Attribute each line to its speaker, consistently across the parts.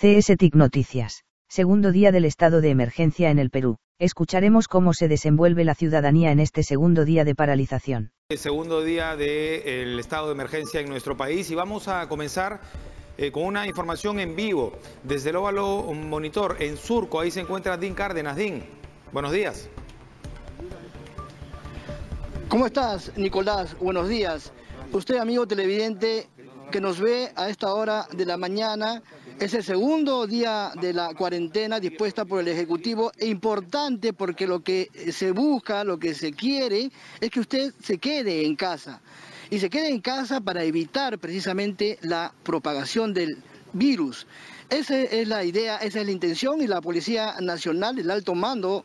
Speaker 1: CSTIC Noticias. Segundo día del estado de emergencia en el Perú. Escucharemos cómo se desenvuelve la ciudadanía en este segundo día de paralización.
Speaker 2: El segundo día del estado de emergencia en nuestro país y vamos a comenzar eh, con una información en vivo desde el óvalo monitor en Surco. Ahí se encuentra Din Cárdenas. Din, buenos días.
Speaker 3: ¿Cómo estás, Nicolás? Buenos días. Usted, amigo televidente, que nos ve a esta hora de la mañana, es el segundo día de la cuarentena dispuesta por el Ejecutivo e importante porque lo que se busca, lo que se quiere, es que usted se quede en casa. Y se quede en casa para evitar precisamente la propagación del virus. Esa es la idea, esa es la intención y la Policía Nacional, el alto mando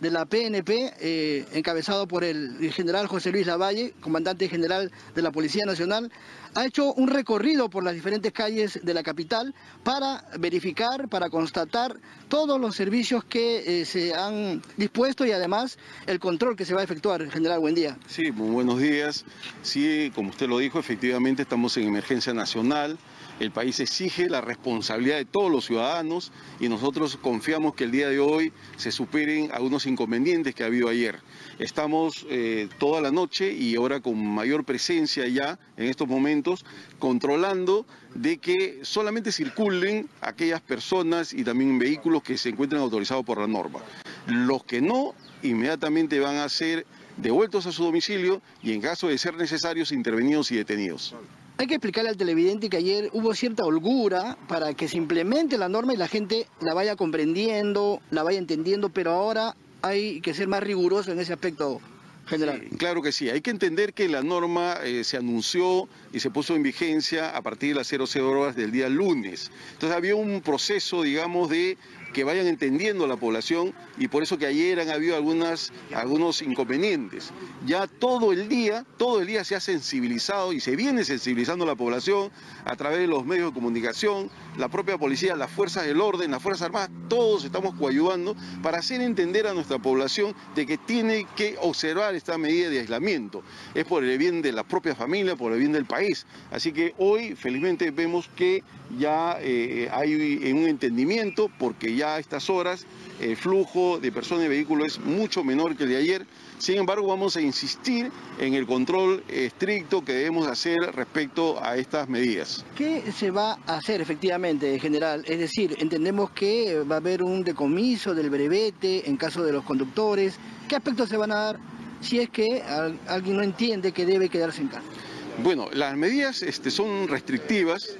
Speaker 3: de la PNP, eh, encabezado por el general José Luis Lavalle, comandante general de la Policía Nacional, ha hecho un recorrido por las diferentes calles de la capital para verificar, para constatar todos los servicios que eh, se han dispuesto y además el control que se va a efectuar. General, buen día.
Speaker 4: Sí, muy buenos días. Sí, como usted lo dijo, efectivamente estamos en emergencia nacional. El país exige la responsabilidad de todos los ciudadanos y nosotros confiamos que el día de hoy se superen algunos inconvenientes que ha habido ayer. Estamos eh, toda la noche y ahora con mayor presencia ya en estos momentos controlando de que solamente circulen aquellas personas y también vehículos que se encuentran autorizados por la norma. Los que no, inmediatamente van a ser devueltos a su domicilio y en caso de ser necesarios intervenidos y detenidos.
Speaker 3: Hay que explicarle al televidente que ayer hubo cierta holgura para que se implemente la norma y la gente la vaya comprendiendo, la vaya entendiendo, pero ahora hay que ser más riguroso en ese aspecto. General.
Speaker 4: claro que sí, hay que entender que la norma eh, se anunció y se puso en vigencia a partir de las 00 horas del día lunes. Entonces había un proceso, digamos, de que vayan entendiendo la población y por eso que ayer han habido algunas, algunos inconvenientes. Ya todo el día, todo el día se ha sensibilizado y se viene sensibilizando la población a través de los medios de comunicación, la propia policía, las fuerzas del orden, las fuerzas armadas, todos estamos coayudando para hacer entender a nuestra población de que tiene que observar esta medida de aislamiento. Es por el bien de la propia familia, por el bien del país. Así que hoy felizmente vemos que ya eh, hay un entendimiento porque ya a estas horas el flujo de personas y vehículos es mucho menor que el de ayer. Sin embargo, vamos a insistir en el control estricto que debemos hacer respecto a estas medidas.
Speaker 3: ¿Qué se va a hacer efectivamente, general? Es decir, entendemos que va a haber un decomiso del brevete en caso de los conductores. ¿Qué aspectos se van a dar si es que alguien no entiende que debe quedarse en casa?
Speaker 4: Bueno, las medidas este, son restrictivas,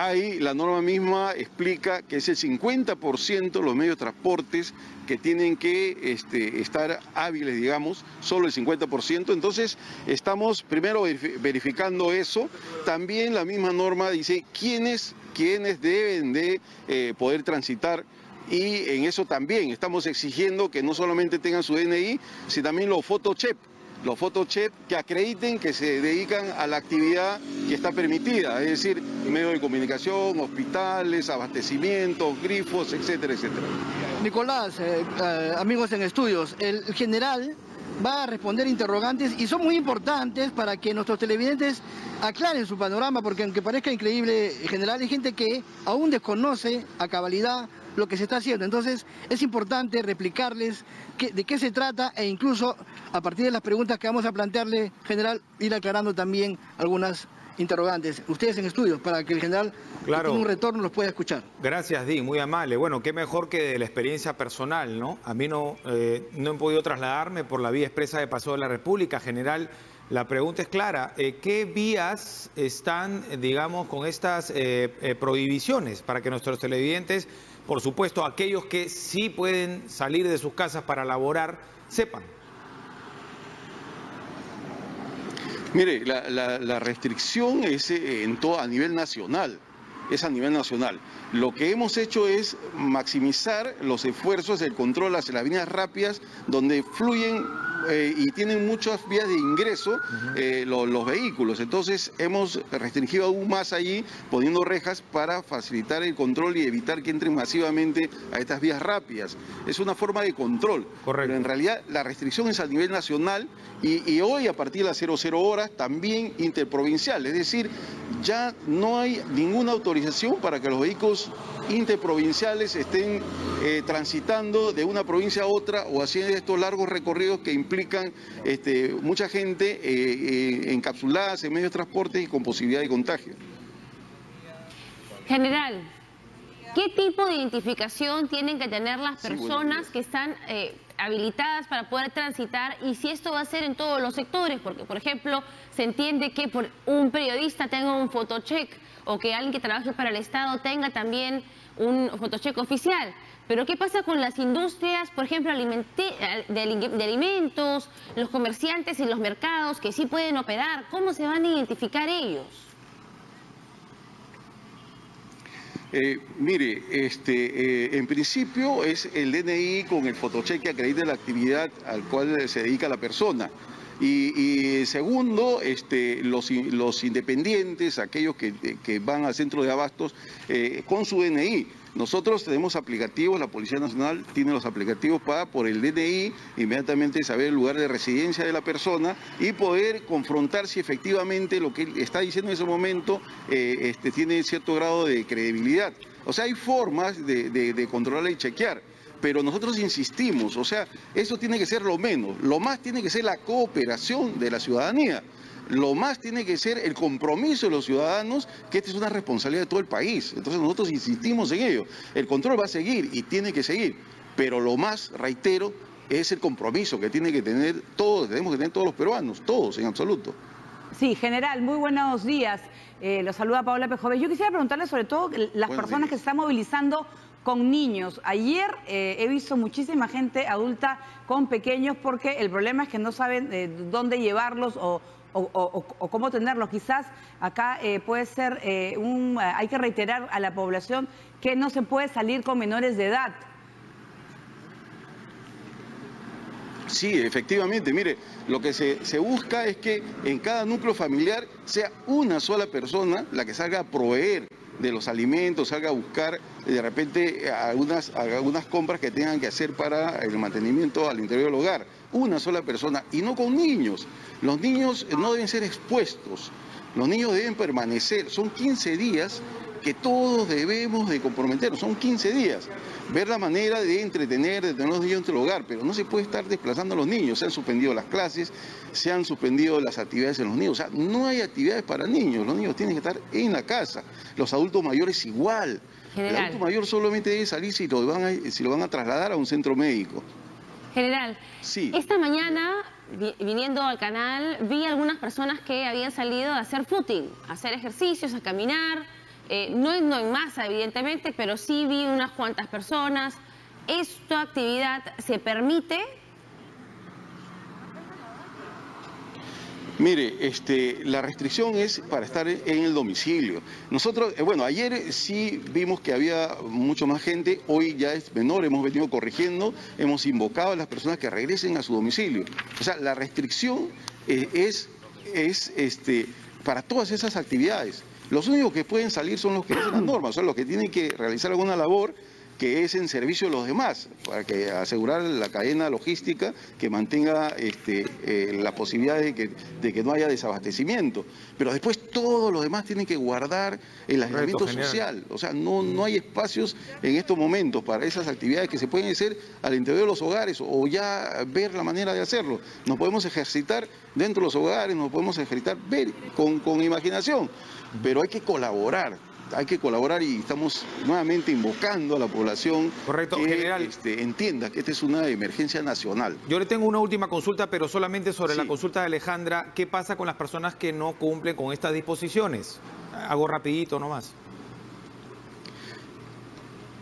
Speaker 4: Ahí la norma misma explica que es el 50% los medios de transportes que tienen que este, estar hábiles, digamos, solo el 50%. Entonces, estamos primero verificando eso. También la misma norma dice quiénes, quiénes deben de eh, poder transitar y en eso también estamos exigiendo que no solamente tengan su DNI, sino también los photochep los photochep que acrediten que se dedican a la actividad que está permitida, es decir, medios de comunicación, hospitales, abastecimientos, grifos, etcétera, etcétera.
Speaker 3: Nicolás, eh, eh, amigos en estudios, el general va a responder interrogantes y son muy importantes para que nuestros televidentes aclaren su panorama, porque aunque parezca increíble, general, hay gente que aún desconoce a cabalidad lo que se está haciendo. Entonces es importante replicarles de qué se trata e incluso a partir de las preguntas que vamos a plantearle, general, ir aclarando también algunas interrogantes. Ustedes en estudios, para que el general claro. un retorno los pueda escuchar.
Speaker 2: Gracias, Di, muy amable. Bueno, qué mejor que de la experiencia personal, ¿no? A mí no, eh, no he podido trasladarme por la vía expresa de Paso de la República. General, la pregunta es clara. Eh, ¿Qué vías están, digamos, con estas eh, prohibiciones para que nuestros televidentes por supuesto, aquellos que sí pueden salir de sus casas para laborar, sepan.
Speaker 4: Mire, la, restricción es eh, en todo, a nivel nacional, es a nivel nacional. Lo que hemos hecho es maximizar los esfuerzos del control hacia las líneas rápidas donde fluyen eh, y tienen muchas vías de ingreso eh, los vehículos. Entonces hemos restringido aún más allí poniendo rejas para facilitar el control y evitar que entren masivamente a estas vías rápidas. Es una forma de control. Correcto. Pero en realidad la restricción es a nivel nacional y, hoy a partir de las 00 horas también interprovincial. Es decir, ya no hay ninguna autorización para que los vehículos interprovinciales estén eh, transitando de una provincia a otra o haciendo estos largos recorridos que implican este, mucha gente eh, eh, encapsulada en medios de transporte y con posibilidad de contagio.
Speaker 5: General, ¿qué tipo de identificación tienen que tener las personas que están habilitadas para poder transitar y si esto va a ser en todos los sectores, porque por ejemplo se entiende que por un periodista tenga un fotocheck o que alguien que trabaje para el Estado tenga también un fotocheck oficial. Pero ¿qué pasa con las industrias, por ejemplo, de alimentos, los comerciantes y los mercados que sí pueden operar? ¿Cómo se van a identificar ellos?
Speaker 4: Eh, mire, este, eh, en principio es el DNI con el fotocheque que acredita la actividad al cual se dedica la persona. Y, segundo, este, los, los, independientes, aquellos que, van al centro de abastos eh, con su DNI. Nosotros tenemos aplicativos, la Policía Nacional tiene los aplicativos para, por el DNI, inmediatamente saber el lugar de residencia de la persona y poder confrontar si efectivamente lo que está diciendo en ese momento eh, este, tiene cierto grado de credibilidad. O sea, hay formas de, de controlar y chequear pero nosotros insistimos, o sea, eso tiene que ser lo menos, lo más tiene que ser la cooperación de la ciudadanía. Lo más tiene que ser el compromiso de los ciudadanos, que esta es una responsabilidad de todo el país. Entonces nosotros insistimos en ello. El control va a seguir y tiene que seguir, pero lo más, reitero, es el compromiso que tiene que tener todos, tenemos que tener todos los peruanos, todos en absoluto.
Speaker 6: Sí, general, muy buenos días. Eh, los saluda Paola Pejove. Yo quisiera preguntarle sobre todo las personas que se están movilizando con niños. Ayer eh, he visto muchísima gente adulta con pequeños porque el problema es que no saben eh, dónde llevarlos o, cómo tenerlos. Quizás acá eh, puede ser un... hay que reiterar a la población que no se puede salir con menores de edad.
Speaker 4: Sí, efectivamente. Mire, lo que se, se, busca es que en cada núcleo familiar sea una sola persona la que salga a proveer de los alimentos, salga a buscar de repente algunas, algunas compras que tengan que hacer para el mantenimiento al interior del hogar. Una sola persona y no con niños. Los niños no deben ser expuestos. Los niños deben permanecer. Son 15 días que todos debemos de comprometernos, son 15 días. Ver la manera de entretener, de tener los niños en el hogar, pero no se puede estar desplazando a los niños. Se han suspendido las clases, se han suspendido las actividades en los niños. O sea, no hay actividades para niños, los niños tienen que estar en la casa. Los adultos mayores igual. El adulto mayor solamente debe salir si lo, van a, si lo van a trasladar a un centro médico.
Speaker 5: General, sí. esta mañana, viniendo al canal, vi algunas personas que habían salido a hacer footing, a hacer ejercicios, a caminar, eh, no, no en masa, evidentemente, pero sí vi unas cuantas personas. ¿Esta actividad se permite?
Speaker 4: Mire, este, la restricción es para estar en el domicilio. Nosotros, eh, bueno, ayer sí vimos que había mucho más gente, hoy ya es menor, hemos venido corrigiendo, hemos invocado a las personas que regresen a su domicilio. O sea, la restricción eh, es, es este, para todas esas actividades. Los únicos que pueden salir son los que hacen las normas, son los que tienen que realizar alguna labor que es en servicio de los demás, para que asegurar la cadena logística que mantenga este, eh, la posibilidad de que, de que, no haya desabastecimiento. Pero después todos los demás tienen que guardar el aislamiento social. O sea, no, no hay espacios en estos momentos para esas actividades que se pueden hacer al interior de los hogares o ya ver la manera de hacerlo. Nos podemos ejercitar dentro de los hogares, nos podemos ejercitar ver con, con imaginación, pero hay que colaborar hay que colaborar y estamos nuevamente invocando a la población
Speaker 2: Correcto,
Speaker 4: que
Speaker 2: general.
Speaker 4: Este, entienda que esta es una emergencia nacional.
Speaker 2: Yo le tengo una última consulta, pero solamente sobre la consulta de Alejandra. ¿Qué pasa con las personas que no cumplen con estas disposiciones? Hago rapidito nomás.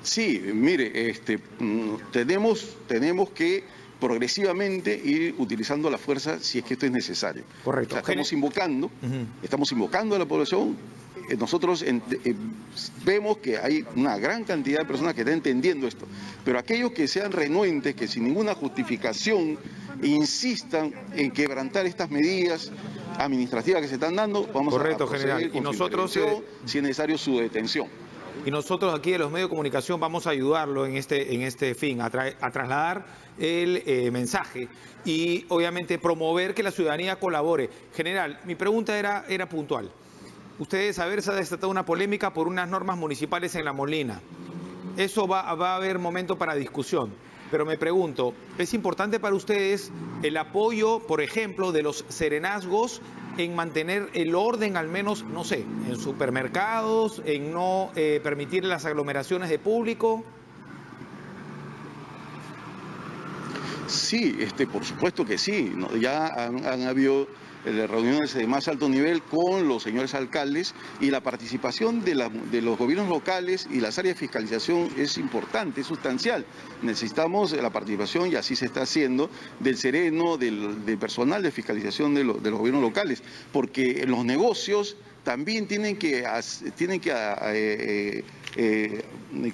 Speaker 4: Sí, mire, este, mm, tenemos, tenemos que progresivamente ir utilizando la fuerza si es que esto es necesario.
Speaker 2: Correcto.
Speaker 4: estamos invocando, estamos invocando a la población nosotros eh, vemos que hay una gran cantidad de personas que están entendiendo esto, pero aquellos que sean renuentes, que sin ninguna justificación insistan en quebrantar estas medidas administrativas que se están dando, vamos
Speaker 2: Correcto, a general.
Speaker 4: y nosotros, eh, si es necesario, su detención.
Speaker 2: Y nosotros aquí de los medios de comunicación vamos a ayudarlo en este, en este fin, a, trasladar el mensaje y obviamente promover que la ciudadanía colabore. General, mi pregunta era, era puntual. Ustedes saber, se ha desatado una polémica por unas normas municipales en La Molina. Eso va, va a haber momento para discusión. Pero me pregunto, ¿es importante para ustedes el apoyo, por ejemplo, de los serenazgos en mantener el orden, al menos, no sé, en supermercados, en no eh, permitir las aglomeraciones de público?
Speaker 4: Sí, este, por supuesto que sí. Ya han, habido eh, reuniones de más alto nivel con los señores alcaldes y la participación de, los gobiernos locales y las áreas de fiscalización es importante, es sustancial. Necesitamos la participación, y así se está haciendo, del sereno, del, personal de fiscalización de, los gobiernos locales, porque los negocios también tienen que, tienen que eh, eh,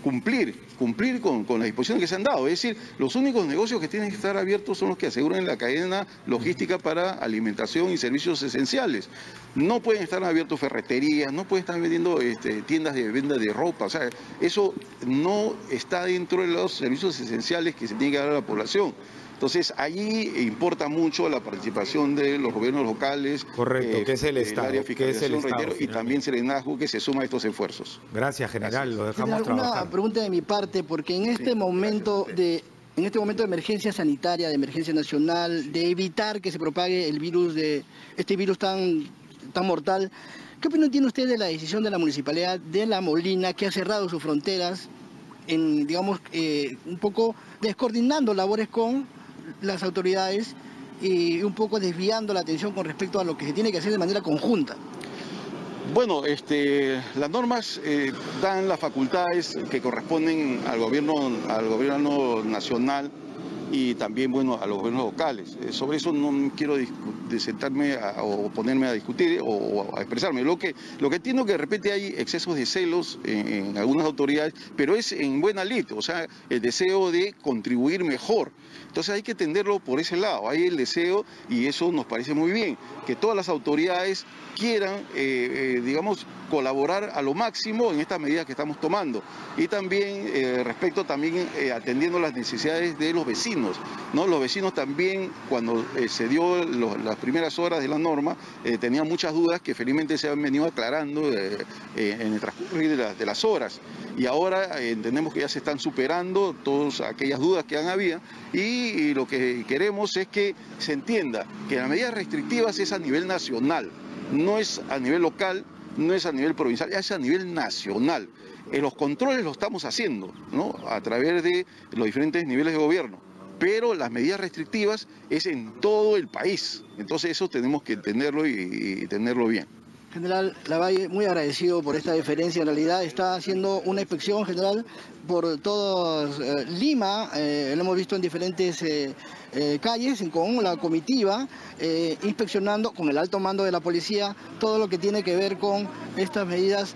Speaker 4: cumplir, cumplir con, con, las disposiciones que se han dado. Es decir, los únicos negocios que tienen que estar abiertos son los que aseguran la cadena logística para alimentación y servicios esenciales. No pueden estar abiertos ferreterías, no pueden estar vendiendo este, tiendas de venta de ropa. O sea, eso no está dentro de los servicios esenciales que se tiene que dar a la población. Entonces, allí importa mucho la participación de los gobiernos locales.
Speaker 2: Correcto, que es el Estado.
Speaker 4: que es el Estado y también Serenazgo que se suma a estos esfuerzos.
Speaker 2: Gracias, general. Lo dejamos trabajar.
Speaker 3: Una pregunta de mi parte, porque en este momento de en este momento de emergencia sanitaria, de emergencia nacional, de evitar que se propague el virus de este virus tan tan mortal, ¿qué opinión tiene usted de la decisión de la municipalidad de La Molina que ha cerrado sus fronteras en digamos eh, un poco descoordinando labores con las autoridades y un poco desviando la atención con respecto a lo que se tiene que hacer de manera conjunta.
Speaker 4: Bueno, este, las normas eh, dan las facultades que corresponden al gobierno, al gobierno nacional y también bueno a los gobiernos locales. Eh, sobre eso no quiero sentarme o ponerme a discutir o, a expresarme. Lo que, lo que entiendo que de repente hay excesos de celos en, algunas autoridades, pero es en buena lid, o sea, el deseo de contribuir mejor. Entonces hay que entenderlo por ese lado, hay el deseo y eso nos parece muy bien, que todas las autoridades quieran, eh, eh, digamos, colaborar a lo máximo en estas medidas que estamos tomando. Y también respecto también atendiendo las necesidades de los vecinos ¿no? Los vecinos también, cuando eh, se dio las primeras horas de la norma, eh, tenían muchas dudas que felizmente se han venido aclarando eh, en el transcurrir de, las horas. Y ahora entendemos que ya se están superando todas aquellas dudas que han habido y, lo que queremos es que se entienda que las medidas restrictivas es a nivel nacional, no es a nivel local, no es a nivel provincial, es a nivel nacional. los controles lo estamos haciendo. A través de los diferentes niveles de gobierno pero las medidas restrictivas es en todo el país. Entonces eso tenemos que entenderlo y, tenerlo bien.
Speaker 3: General Lavalle, muy agradecido por esta deferencia. En realidad está haciendo una inspección general por todo eh, Lima. Eh, lo hemos visto en diferentes eh, calles con la comitiva, inspeccionando con el alto mando de la policía todo lo que tiene que ver con estas medidas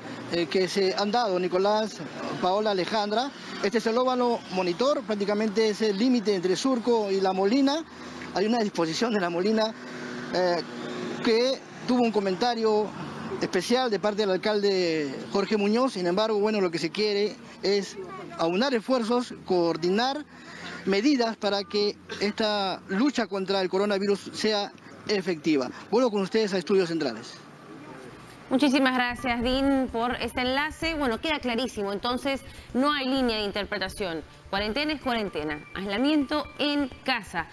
Speaker 3: que se han dado. Nicolás, Paola, Alejandra. Este es el óvalo monitor, prácticamente es el límite entre Surco y La Molina. Hay una disposición de La Molina que tuvo un comentario especial de parte del alcalde Jorge Muñoz, sin embargo, bueno, lo que se quiere es aunar esfuerzos, coordinar medidas para que esta lucha contra el coronavirus sea efectiva. Vuelvo con ustedes a Estudios Centrales.
Speaker 5: Muchísimas gracias, Dean, por este enlace. Bueno, queda clarísimo, entonces no hay línea de interpretación. Cuarentena es cuarentena, aislamiento en casa.